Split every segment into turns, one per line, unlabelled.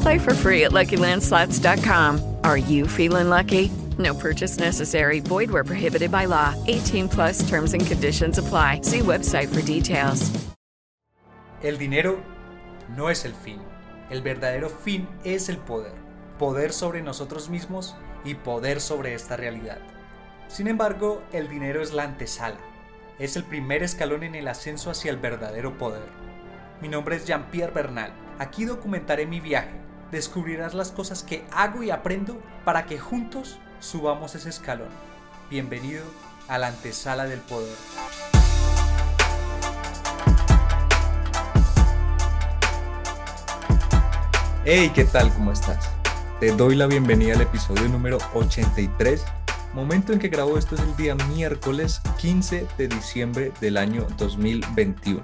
Play for free at LuckyLandSlots.com. Are you feeling lucky? No purchase necessary. Void where prohibited by law. 18 plus terms and conditions apply. See website for details.
El dinero no es el fin. El verdadero fin es el poder. Poder sobre nosotros mismos y poder sobre esta realidad. Sin embargo, el dinero es la antesala. Es el primer escalón en el ascenso hacia el verdadero poder. Mi nombre es Jean-Pierre Bernal. Aquí documentaré mi viaje. Descubrirás las cosas que hago y aprendo para que juntos subamos ese escalón. Bienvenido a la antesala del poder. Hey, ¿qué tal? ¿Cómo estás? Te doy la bienvenida al episodio número 83. Momento en que grabo esto es el día miércoles 15 de diciembre del año 2021.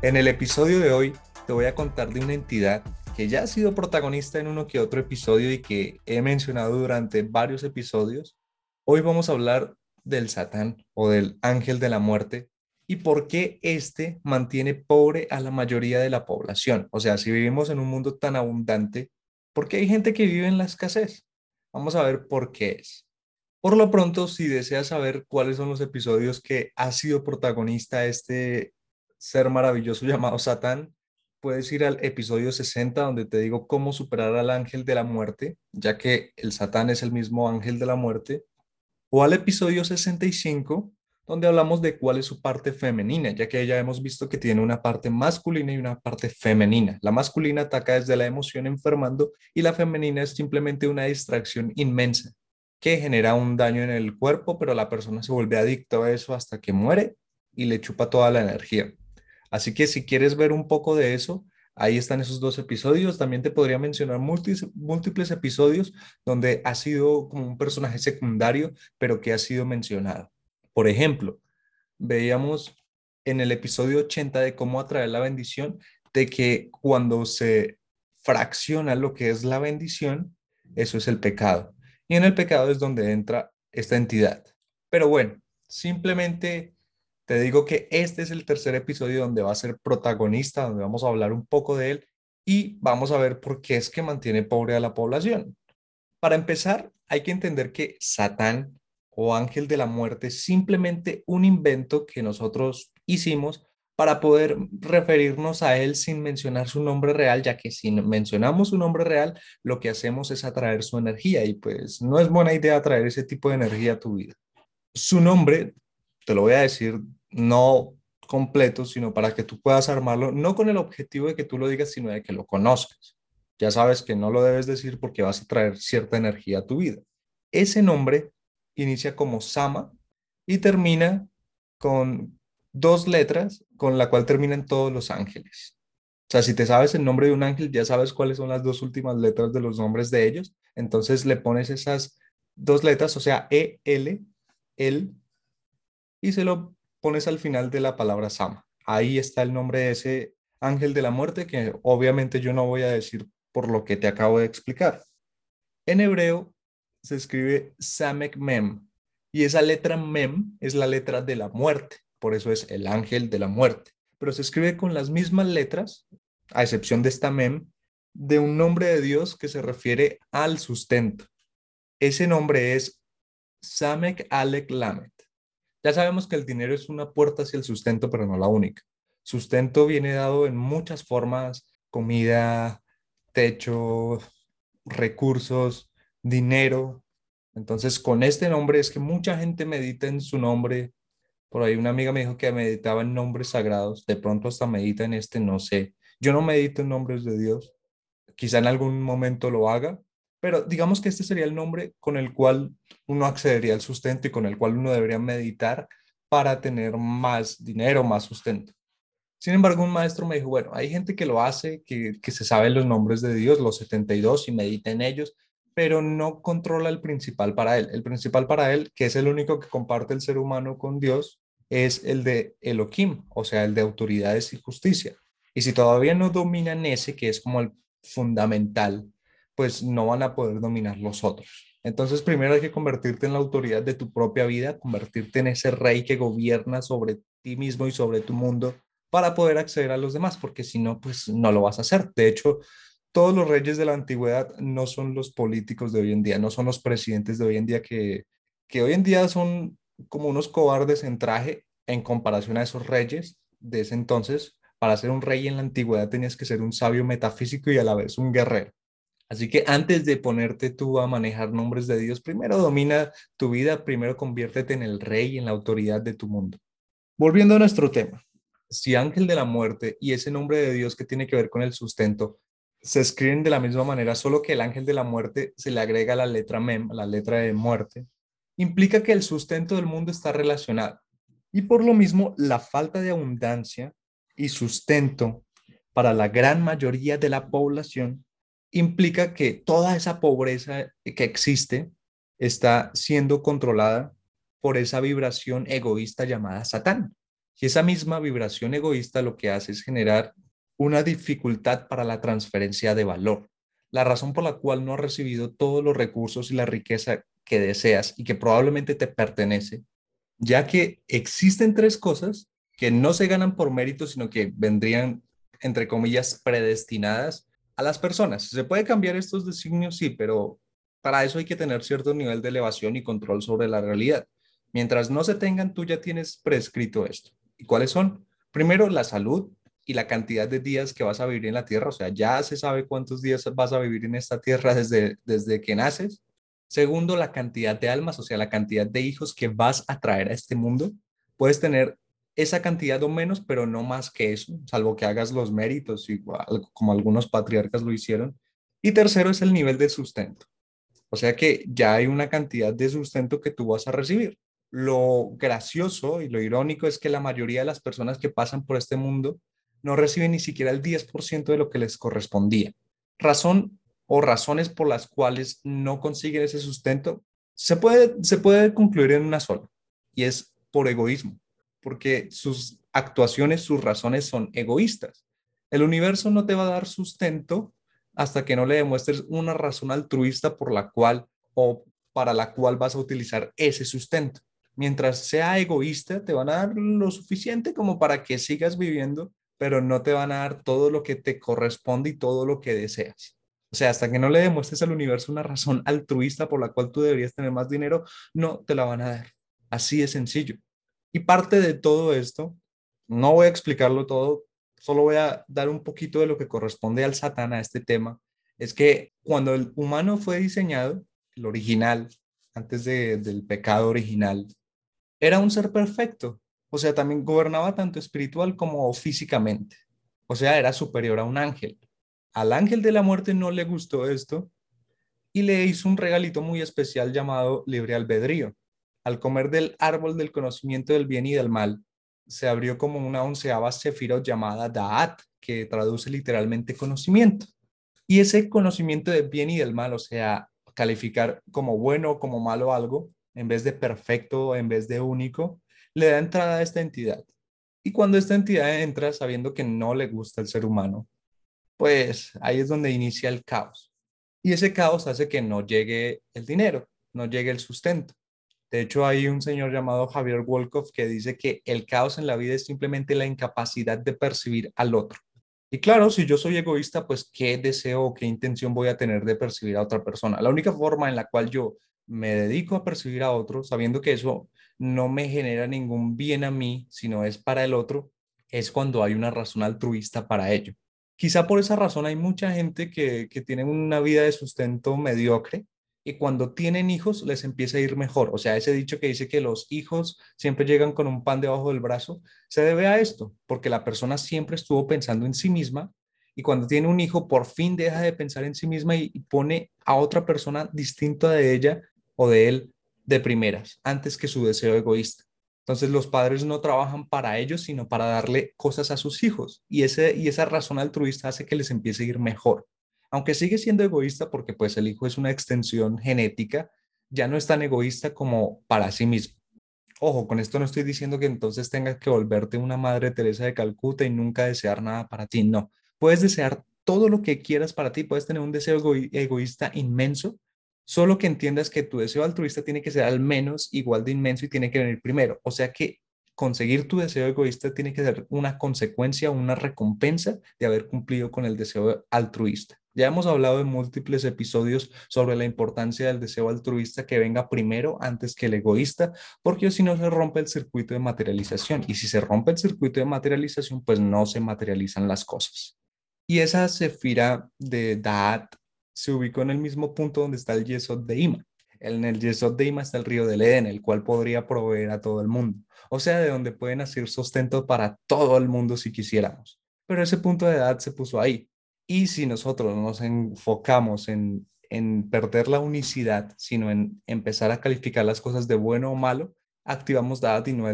En el episodio de hoy te voy a contar de una entidad que ya ha sido protagonista en uno que otro episodio y que he mencionado durante varios episodios. Hoy vamos a hablar del Satán o del ángel de la muerte y por qué este mantiene pobre a la mayoría de la población. O sea, si vivimos en un mundo tan abundante, ¿por qué hay gente que vive en la escasez? Vamos a ver por qué es. Por lo pronto, si deseas saber cuáles son los episodios que ha sido protagonista este ser maravilloso llamado Satán, puedes ir al episodio 60 donde te digo cómo superar al ángel de la muerte, ya que el Satán es el mismo ángel de la muerte, o al episodio 65 donde hablamos de cuál es su parte femenina, ya que ya hemos visto que tiene una parte masculina y una parte femenina. La masculina ataca desde la emoción enfermando y la femenina es simplemente una distracción inmensa que genera un daño en el cuerpo, pero la persona se vuelve adicta a eso hasta que muere y le chupa toda la energía. Así que si quieres ver un poco de eso, ahí están esos dos episodios. También te podría mencionar múltiples, episodios donde ha sido como un personaje secundario, pero que ha sido mencionado. Por ejemplo, veíamos en el episodio 80 de cómo atraer la bendición, de que cuando se fracciona lo que es la bendición, eso es el pecado. Y en el pecado es donde entra esta entidad. Pero bueno, simplemente te digo que este es el tercer episodio donde va a ser protagonista, donde vamos a hablar un poco de él y vamos a ver por qué es que mantiene pobre a la población. Para empezar, hay que entender que Satán o ángel de la muerte es simplemente un invento que nosotros hicimos para poder referirnos a él sin mencionar su nombre real, ya que si mencionamos su nombre real, lo que hacemos es atraer su energía y pues no es buena idea atraer ese tipo de energía a tu vida. Su nombre, te lo voy a decir, no completo, sino para que tú puedas armarlo, no con el objetivo de que tú lo digas, sino de que lo conozcas. Ya sabes que no lo debes decir porque vas a traer cierta energía a tu vida. Ese nombre inicia como Sama y termina con dos letras con la cual terminan todos los ángeles. O sea, si te sabes el nombre de un ángel, ya sabes cuáles son las dos últimas letras de los nombres de ellos. Entonces le pones esas dos letras, o sea, E, L, el, y se lo pones al final de la palabra Sama. Ahí está el nombre de ese ángel de la muerte que obviamente yo no voy a decir por lo que te acabo de explicar. En hebreo se escribe Samek Mem. Y esa letra Mem es la letra de la muerte, por eso es el ángel de la muerte. Pero se escribe con las mismas letras, a excepción de esta Mem, de un nombre de Dios que se refiere al sustento. Ese nombre es Samek Alek Lamet. Ya sabemos que el dinero es una puerta hacia el sustento, pero no la única. Sustento viene dado en muchas formas, comida, techo, recursos, dinero. Entonces, con este nombre es que mucha gente medita en su nombre Por ahí una amiga me dijo que meditaba en nombres sagrados, de pronto hasta medita en este, no sé. Yo no medito en nombres de Dios, quizá en algún momento lo haga, pero digamos que este sería el nombre con el cual uno accedería al sustento y con el cual uno debería meditar para tener más dinero, más sustento. Sin embargo, un maestro me dijo, bueno, hay gente que lo hace, que, que se sabe los nombres de Dios, los 72, y medita en ellos, pero no controla el principal para él. El principal para él, que es el único que comparte el ser humano con Dios, es el de Elohim, o sea, el de autoridades y justicia. Y si todavía no dominan ese, que es como el fundamental, pues no van a poder dominar los otros. Entonces, primero hay que convertirte en la autoridad de tu propia vida, convertirte en ese rey que gobierna sobre ti mismo y sobre tu mundo para poder acceder a los demás, porque si no, pues no lo vas a hacer. De hecho, todos los reyes de la antigüedad no son los políticos de hoy en día, no son los presidentes de hoy en día que, que hoy en día son como unos cobardes en traje en comparación a esos reyes de ese entonces. Para ser un rey en la antigüedad tenías que ser un sabio metafísico y a la vez un guerrero. Así que antes de ponerte tú a manejar nombres de Dios, primero domina tu vida, primero conviértete en el rey, en la autoridad de tu mundo. Volviendo a nuestro tema, si ángel de la muerte y ese nombre de Dios que tiene que ver con el sustento se escriben de la misma manera, solo que el ángel de la muerte se le agrega la letra mem, la letra de muerte, implica que el sustento del mundo está relacionado. Y por lo mismo, la falta de abundancia y sustento para la gran mayoría de la población implica que toda esa pobreza que existe está siendo controlada por esa vibración egoísta llamada Satán. Y esa misma vibración egoísta lo que hace es generar una dificultad para la transferencia de valor. La razón por la cual no has recibido todos los recursos y la riqueza que deseas y que probablemente te pertenece, ya que existen tres cosas que no se ganan por mérito, sino que vendrían, entre comillas, predestinadas a las personas. ¿Se puede cambiar estos designios? Sí, pero para eso hay que tener cierto nivel de elevación y control sobre la realidad. Mientras no se tengan, tú ya tienes prescrito esto. ¿Y cuáles son? Primero, la salud, y la cantidad de días que vas a vivir en la tierra, o sea, ya se sabe cuántos días vas a vivir en esta tierra desde, desde que naces. Segundo, la cantidad de almas, o sea, la cantidad de hijos que vas a traer a este mundo. Puedes tener esa cantidad o menos, pero no más que eso, salvo que hagas los méritos, igual, como algunos patriarcas lo hicieron. Y tercero es el nivel de sustento. O sea que ya hay una cantidad de sustento que tú vas a recibir. Lo gracioso y lo irónico es que la mayoría de las personas que pasan por este mundo no reciben ni siquiera el 10% de lo que les correspondía. Razón o razones por las cuales no consiguen ese sustento se puede, se puede concluir en una sola, y es por egoísmo, porque sus actuaciones, sus razones son egoístas. El universo no te va a dar sustento hasta que no le demuestres una razón altruista por la cual o para la cual vas a utilizar ese sustento. Mientras sea egoísta, te van a dar lo suficiente como para que sigas viviendo pero no te van a dar todo lo que te corresponde y todo lo que deseas. O sea, hasta que no le demuestres al universo una razón altruista por la cual tú deberías tener más dinero, no te la van a dar. Así de sencillo. Y parte de todo esto, no voy a explicarlo todo, solo voy a dar un poquito de lo que corresponde al Satán a este tema, es que cuando el humano fue diseñado, el original, antes del pecado original, era un ser perfecto, o sea, también gobernaba tanto espiritual como físicamente. O sea, era superior a un ángel. Al ángel de la muerte no le gustó esto y le hizo un regalito muy especial llamado libre albedrío. Al comer del árbol del conocimiento del bien y del mal, se abrió como una onceava sefirot llamada Da'at, que traduce literalmente conocimiento. Y ese conocimiento del bien y del mal, o sea, calificar como bueno o como malo algo, en vez de perfecto, en vez de único, le da entrada a esta entidad. Y cuando esta entidad entra sabiendo que no le gusta el ser humano, pues ahí es donde inicia el caos. Y ese caos hace que no llegue el dinero, no llegue el sustento. De hecho, hay un señor llamado Javier Wolkoff que dice que el caos en la vida es simplemente la incapacidad de percibir al otro. Y claro, si yo soy egoísta, pues qué deseo o qué intención voy a tener de percibir a otra persona. La única forma en la cual yo me dedico a percibir a otro, sabiendo que eso no me genera ningún bien a mí, sino es para el otro, es cuando hay una razón altruista para ello. Quizá por esa razón hay mucha gente que, que tiene una vida de sustento mediocre y cuando tienen hijos les empieza a ir mejor. O sea, ese dicho que dice que los hijos siempre llegan con un pan debajo del brazo, se debe a esto, porque la persona siempre estuvo pensando en sí misma y cuando tiene un hijo por fin deja de pensar en sí misma y, pone a otra persona distinta de ella o de él de primeras, antes que su deseo egoísta. Entonces los padres no trabajan para ellos, sino para darle cosas a sus hijos. Y, ese, y esa razón altruista hace que les empiece a ir mejor. Aunque sigue siendo egoísta porque pues el hijo es una extensión genética, ya no es tan egoísta como para sí mismo. Ojo, con esto no estoy diciendo que entonces tengas que volverte una madre Teresa de Calcuta y nunca desear nada para ti. No, puedes desear todo lo que quieras para ti, puedes tener un deseo egoísta inmenso, Solo que entiendas que tu deseo altruista tiene que ser al menos igual de inmenso y tiene que venir primero. O sea que conseguir tu deseo egoísta tiene que ser una consecuencia, una recompensa de haber cumplido con el deseo altruista. Ya hemos hablado en múltiples episodios sobre la importancia del deseo altruista que venga primero antes que el egoísta, porque si no se rompe el circuito de materialización. Y si se rompe el circuito de materialización, pues no se materializan las cosas. Y esa sefira de Da'at se ubicó en el mismo punto donde está el Yesod de Ima. En el Yesod de Ima está el río del Edén, el cual podría proveer a todo el mundo. O sea, de donde pueden hacer sustento para todo el mundo si quisiéramos. Pero ese punto de edad se puso ahí. Y si nosotros nos enfocamos en, en perder la unicidad, sino en empezar a calificar las cosas de bueno o malo, activamos Dad y no,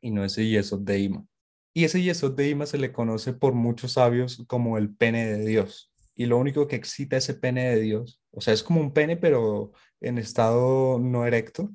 y no ese Yesod de Ima. Y ese Yesod de Ima se le conoce por muchos sabios como el pene de Dios y lo único que excita ese pene de Dios, o sea, es como un pene pero en estado no erecto,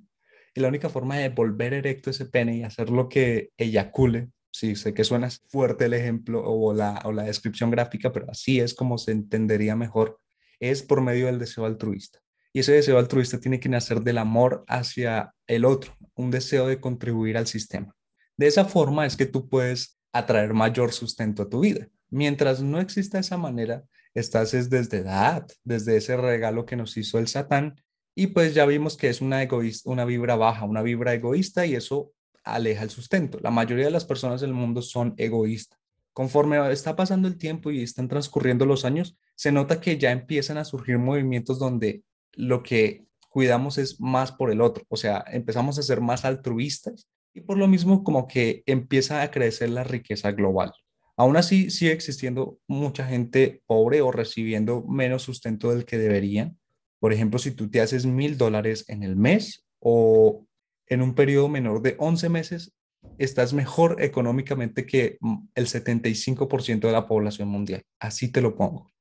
y la única forma de volver erecto ese pene y hacer lo que eyacule, sí, sé que suena fuerte el ejemplo o la, o la descripción gráfica, pero así es como se entendería mejor, es por medio del deseo altruista. Y ese deseo altruista tiene que nacer del amor hacia el otro, un deseo de contribuir al sistema. De esa forma es que tú puedes atraer mayor sustento a tu vida. Mientras no exista esa manera, estás es desde edad, desde ese regalo que nos hizo el Satán. Y pues ya vimos que es una, egoísta, una vibra baja, una vibra egoísta y eso aleja el sustento. La mayoría de las personas del mundo son egoístas. Conforme está pasando el tiempo y están transcurriendo los años, se nota que ya empiezan a surgir movimientos donde lo que cuidamos es más por el otro, o sea, empezamos a ser más altruistas y por lo mismo como que empieza a crecer la riqueza global. Aún así, sigue existiendo mucha gente pobre o recibiendo menos sustento del que deberían. Por ejemplo, si tú te haces mil dólares en el mes o en un periodo menor de 11 meses, estás mejor económicamente que mm, el 75% de la población mundial. Así te lo pongo.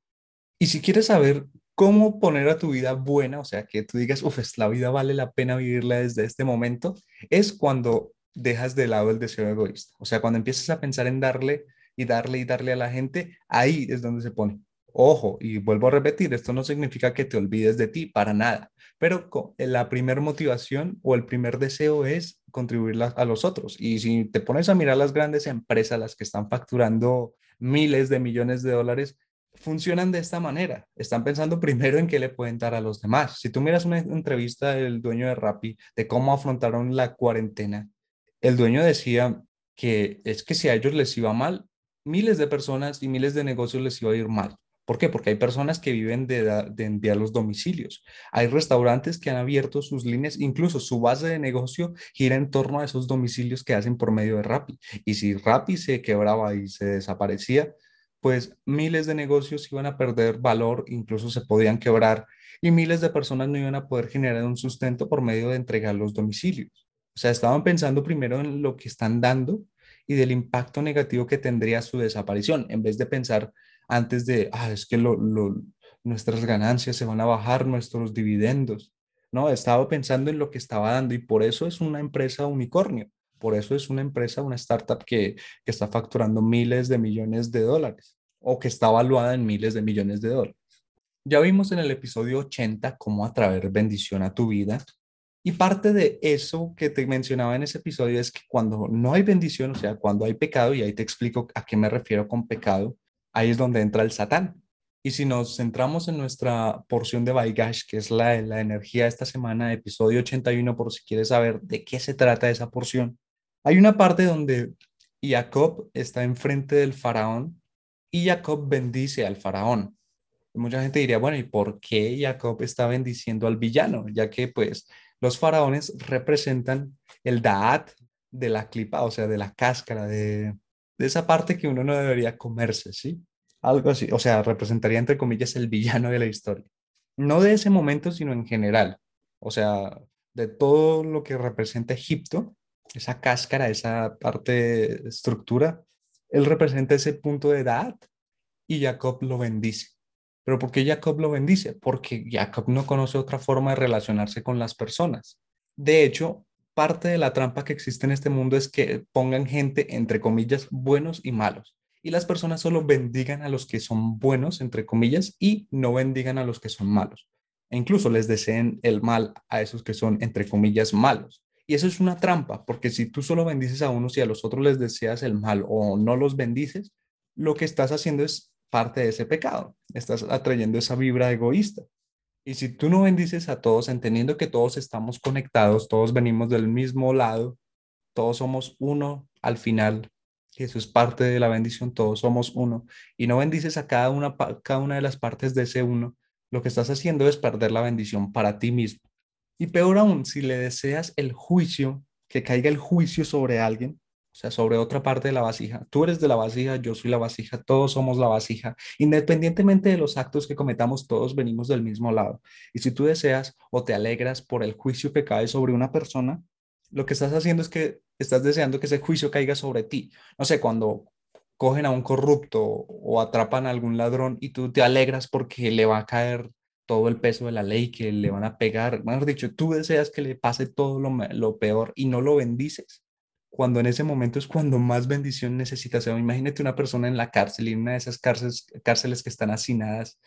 Y si quieres saber cómo poner a tu vida buena, o sea, que tú digas, uff, la vida vale la pena vivirla desde este momento, es cuando dejas de lado el deseo egoísta. O sea, cuando empiezas a pensar en darle y darle y darle a la gente, ahí es donde se pone. Ojo, y vuelvo a repetir, esto no significa que te olvides de ti, para nada, pero eh, la primera motivación o el primer deseo es contribuir a los otros. Y si te pones a mirar las grandes empresas, las que están facturando miles de millones de dólares, funcionan de esta manera. Están pensando primero en qué le pueden dar a los demás. Si tú miras una entrevista del dueño de Rappi de cómo afrontaron la cuarentena, el dueño decía que es que si a ellos les iba mal, miles de personas y miles de negocios les iba a ir mal. ¿Por qué? Porque hay personas que viven de, de, enviar los domicilios. Hay restaurantes que han abierto sus líneas, incluso su base de negocio gira en torno a esos domicilios que hacen por medio de Rappi. Y si Rappi se quebraba y se desaparecía, pues miles de negocios iban a perder valor, incluso se podían quebrar y miles de personas no iban a poder generar un sustento por medio de entregar los domicilios. O sea, estaban pensando primero en lo que están dando y del impacto negativo que tendría su desaparición, en vez de pensar antes de, ah, es que nuestras ganancias se van a bajar, nuestros dividendos. No, estaba pensando en lo que estaba dando y por eso es una empresa unicornio. Por eso es una empresa, una startup que, que está facturando miles de millones de dólares o que está valuada en miles de millones de dólares. Ya vimos en el episodio 80 cómo atraer bendición a tu vida y parte de eso que te mencionaba en ese episodio es que cuando no hay bendición, o sea, cuando hay pecado, y ahí te explico a qué me refiero con pecado, ahí es donde entra el Satán. Y si nos centramos en nuestra porción de Baigash, que es la, la energía de esta semana, episodio 81, por si quieres saber de qué se trata esa porción, hay una parte donde Jacob está enfrente del faraón y Jacob bendice al faraón. mucha gente diría, bueno, ¿y por qué Jacob está bendiciendo al villano? Ya que pues los faraones representan el Da'at de la clipa, o sea, de la cáscara, de, de esa parte que uno no debería comerse, ¿sí? Algo así, o sea, representaría entre comillas el villano de la historia. No de ese momento, sino en general. O sea, de todo lo que representa Egipto, esa cáscara, esa parte estructura, él representa ese punto de edad y Jacob lo bendice. ¿Pero por qué Jacob lo bendice? Porque Jacob no conoce otra forma de relacionarse con las personas. De hecho, parte de la trampa que existe en este mundo es que pongan gente, entre comillas, buenos y malos. Y las personas solo bendigan a los que son buenos, entre comillas, y no bendigan a los que son malos. E incluso les deseen el mal a esos que son, entre comillas, malos. Y eso es una trampa, porque si tú solo bendices a unos y a los otros les deseas el mal o no los bendices, lo que estás haciendo es parte de ese pecado. Estás atrayendo esa vibra egoísta. Y si tú no bendices a todos, entendiendo que todos estamos conectados, todos venimos del mismo lado, todos somos uno al final, y eso es parte de la bendición, todos somos uno, y no bendices a cada una, cada una de las partes de ese uno, lo que estás haciendo es perder la bendición para ti mismo. Y peor aún, si le deseas el juicio, que caiga el juicio sobre alguien, o sea, sobre otra parte de la vasija. Tú eres de la vasija, yo soy la vasija, todos somos la vasija. Independientemente de los actos que cometamos, todos venimos del mismo lado. Y si tú deseas o te alegras por el juicio que cae sobre una persona, lo que estás haciendo es que estás deseando que ese juicio caiga sobre ti. No sé, cuando cogen a un corrupto o atrapan a algún ladrón y tú te alegras porque le va a caer todo el peso de la ley, que le van a pegar. Mejor dicho, tú deseas que le pase todo lo, lo peor y no lo bendices cuando en ese momento es cuando más bendición necesitas. imagínate una persona en la cárcel y en una de esas cárceles, cárceles que están hacinadas.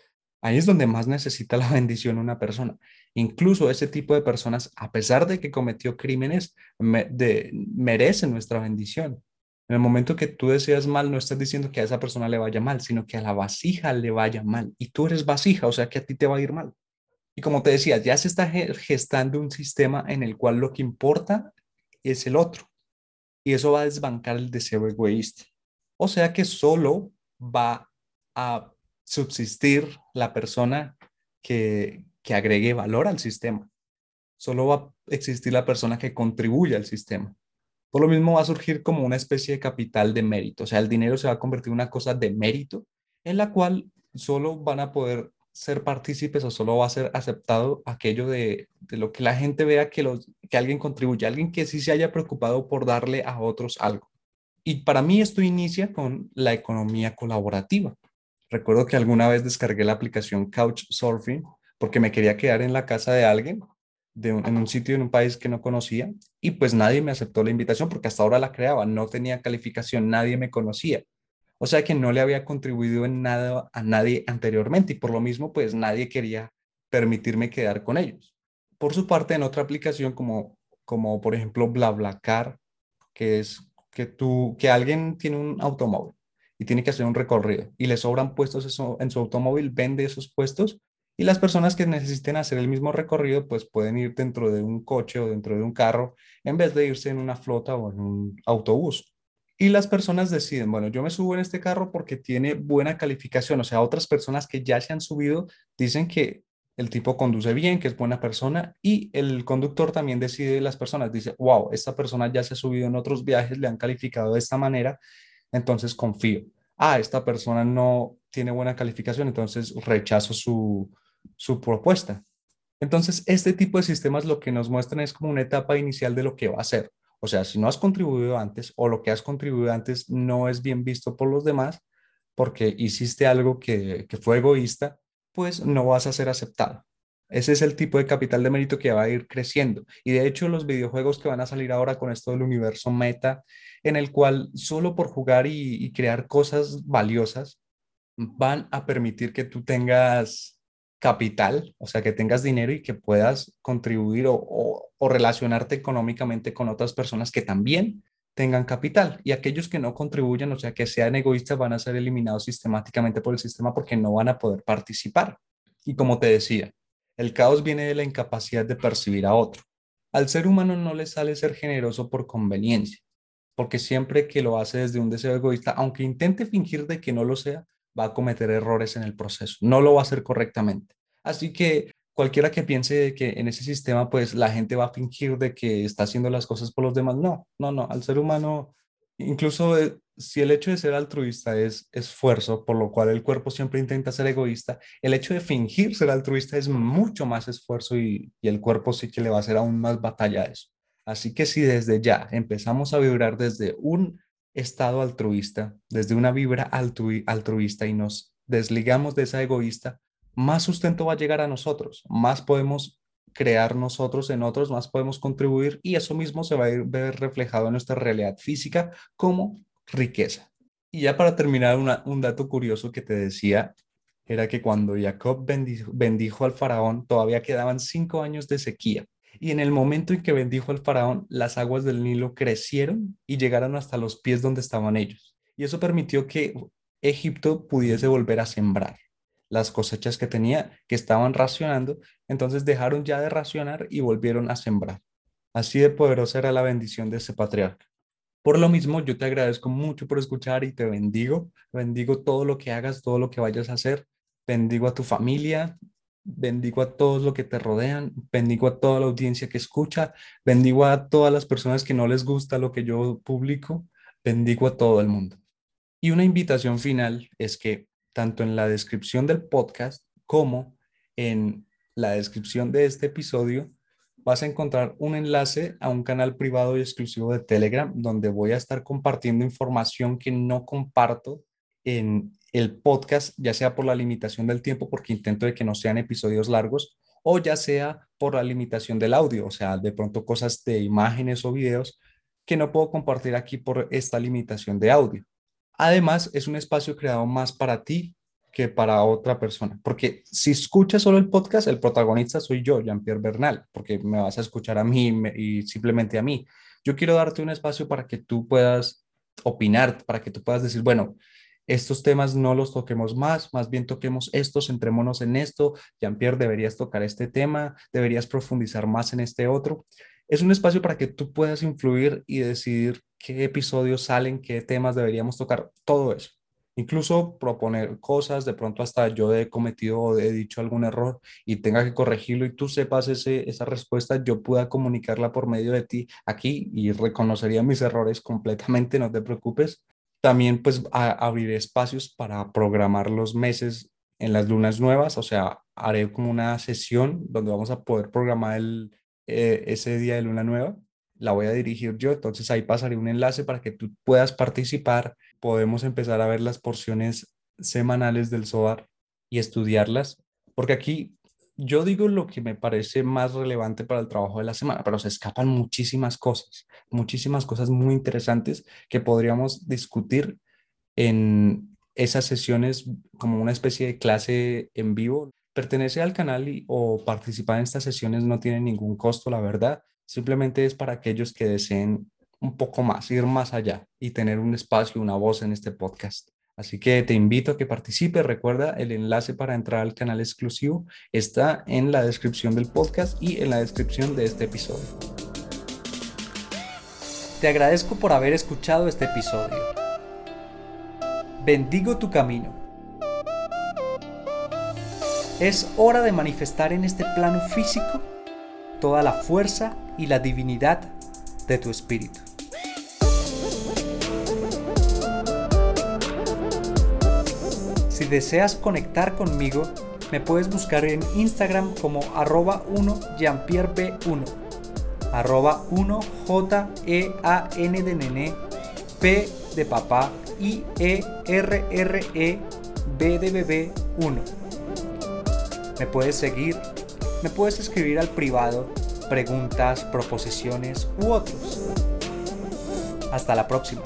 Ahí es donde más necesita la bendición una persona. Incluso ese tipo de personas, a pesar de que cometió crímenes, de, merecen nuestra bendición. En el momento que tú deseas mal, no estás diciendo que a esa persona le vaya mal, sino que a la vasija le vaya mal. Y tú eres vasija, o sea que a ti te va a ir mal. Y como te decía, ya se está gestando un sistema en el cual lo que importa es el otro y eso va a desbancar el deseo egoísta. O sea que solo va a subsistir la persona que, que agregue valor al sistema. Solo va a existir la persona que contribuye al sistema. Por lo mismo va a surgir como una especie de capital de mérito. O sea, el dinero se va a convertir en una cosa de mérito en la cual solo van a poder ser partícipes o solo va a ser aceptado aquello de, de lo que la gente vea que, los, que alguien contribuye, alguien que sí se haya preocupado por darle a otros algo. Y para mí esto inicia con la economía colaborativa. Recuerdo que alguna vez descargué la aplicación Couchsurfing porque me quería quedar en la casa de alguien de en un sitio en un país que no conocía y pues nadie me aceptó la invitación porque hasta ahora la creaba, no tenía calificación, nadie me conocía. O sea que no le había contribuido en nada a nadie anteriormente y por lo mismo pues nadie quería permitirme quedar con ellos. Por su parte, en otra aplicación como, como por ejemplo BlaBlaCar, que es que, tú, que alguien tiene un automóvil y tiene que hacer un recorrido y le sobran puestos en su automóvil, vende esos puestos y las personas que necesiten hacer el mismo recorrido pues pueden ir dentro de un coche o dentro de un carro en vez de irse en una flota o en un autobús. Y las personas deciden, bueno, yo me subo en este carro porque tiene buena calificación. O sea, otras personas que ya se han subido dicen que el tipo conduce bien, que es buena persona y el conductor también decide las personas, dice, wow, esta persona ya se ha subido en otros viajes, le han calificado de esta manera, entonces confío. Ah, esta persona no tiene buena calificación, entonces rechazo su, su propuesta. Entonces, este tipo de sistemas lo que nos muestran es como una etapa inicial de lo que va a ser. O sea, si no has contribuido antes o lo que has contribuido antes no es bien visto por los demás porque hiciste algo que, que fue egoísta, pues no vas a ser aceptado. Ese es el tipo de capital de mérito que va a ir creciendo. Y de hecho, los videojuegos que van a salir ahora con esto del universo meta, en el cual solo por jugar y, y crear cosas valiosas, van a permitir que tú tengas capital, o sea, que tengas dinero y que puedas contribuir o, relacionarte económicamente con otras personas que también tengan capital. Y aquellos que no contribuyen, o sea, que sean egoístas, van a ser eliminados sistemáticamente por el sistema porque no van a poder participar. Y como te decía, el caos viene de la incapacidad de percibir a otro. Al ser humano no le sale ser generoso por conveniencia, porque siempre que lo hace desde un deseo egoísta, aunque intente fingir de que no lo sea, va a cometer errores en el proceso, no lo va a hacer correctamente. Así que cualquiera que piense que en ese sistema pues la gente va a fingir de que está haciendo las cosas por los demás, no, no, no, al ser humano, incluso eh, si el hecho de ser altruista es esfuerzo, por lo cual el cuerpo siempre intenta ser egoísta, el hecho de fingir ser altruista es mucho más esfuerzo y, y el cuerpo sí que le va a hacer aún más batalla a eso. Así que si desde ya empezamos a vibrar desde un estado altruista, desde una vibra altruista y nos desligamos de esa egoísta, más sustento va a llegar a nosotros, más podemos crear nosotros en otros, más podemos contribuir y eso mismo se va a ver reflejado en nuestra realidad física como riqueza. Y ya para terminar, un dato curioso que te decía era que cuando Jacob bendijo al faraón, todavía quedaban cinco años de sequía. Y en el momento en que bendijo al faraón, las aguas del Nilo crecieron y llegaron hasta los pies donde estaban ellos. Y eso permitió que Egipto pudiese volver a sembrar las cosechas que tenía, que estaban racionando, entonces dejaron ya de racionar y volvieron a sembrar. Así de poderosa era la bendición de ese patriarca. Por lo mismo, yo te agradezco mucho por escuchar y te bendigo. Bendigo todo lo que hagas, todo lo que vayas a hacer. Bendigo a tu familia, bendigo a todos los que te rodean, bendigo a toda la audiencia que escucha, bendigo a todas las personas que no les gusta lo que yo publico, bendigo a todo el mundo. Y una invitación final es que tanto en la descripción del podcast como en la descripción de este episodio vas a encontrar un enlace a un canal privado y exclusivo de Telegram donde voy a estar compartiendo información que no comparto en el podcast, ya sea por la limitación del tiempo, porque intento de que no sean episodios largos, o ya sea por la limitación del audio, o sea, de pronto cosas de imágenes o videos que no puedo compartir aquí por esta limitación de audio. Además, es un espacio creado más para ti que para otra persona, porque si escuchas solo el podcast, el protagonista soy yo, Jean-Pierre Bernal, porque me vas a escuchar a mí y simplemente a mí. Yo quiero darte un espacio para que tú puedas opinar, para que tú puedas decir, bueno, estos temas no los toquemos más, más bien toquemos estos, centrémonos en esto. Jean-Pierre, deberías tocar este tema, deberías profundizar más en este otro. Es un espacio para que tú puedas influir y decidir qué episodios salen, qué temas deberíamos tocar, todo eso. Incluso proponer cosas, de pronto hasta yo he cometido o he dicho algún error y tenga que corregirlo y tú sepas ese, esa respuesta, yo pueda comunicarla por medio de ti aquí y reconocería mis errores completamente, no te preocupes. También pues abriré espacios para programar los meses en las lunas nuevas, o sea, haré como una sesión donde vamos a poder programar el, eh, ese día de luna nueva. La voy a dirigir yo, entonces ahí pasaré un enlace para que tú puedas participar. Podemos empezar a ver las porciones semanales del SOAR y estudiarlas, porque aquí yo digo lo que me parece más relevante para el trabajo de la semana, pero se escapan muchísimas cosas, muchísimas cosas muy interesantes que podríamos discutir en esas sesiones como una especie de clase en vivo. Pertenecer al canal y, o participar en estas sesiones no tiene ningún costo, la verdad. Simplemente es para aquellos que deseen un poco más, ir más allá y tener un espacio, una voz en este podcast. Así que te invito a que participes. Recuerda, el enlace para entrar al canal exclusivo está en la descripción del podcast y en la descripción de este episodio. Te agradezco por haber escuchado este episodio. Bendigo tu camino. Es hora de manifestar en este plano físico toda la fuerza y la divinidad de tu espíritu. Si deseas conectar conmigo, me puedes buscar en Instagram como arroba 1 jeanpierreb1 arroba 1 j e a n de nene p de papá i e r r e b de bebé 1 me puedes seguir me puedes escribir al privado preguntas proposiciones u otros. Hasta la próxima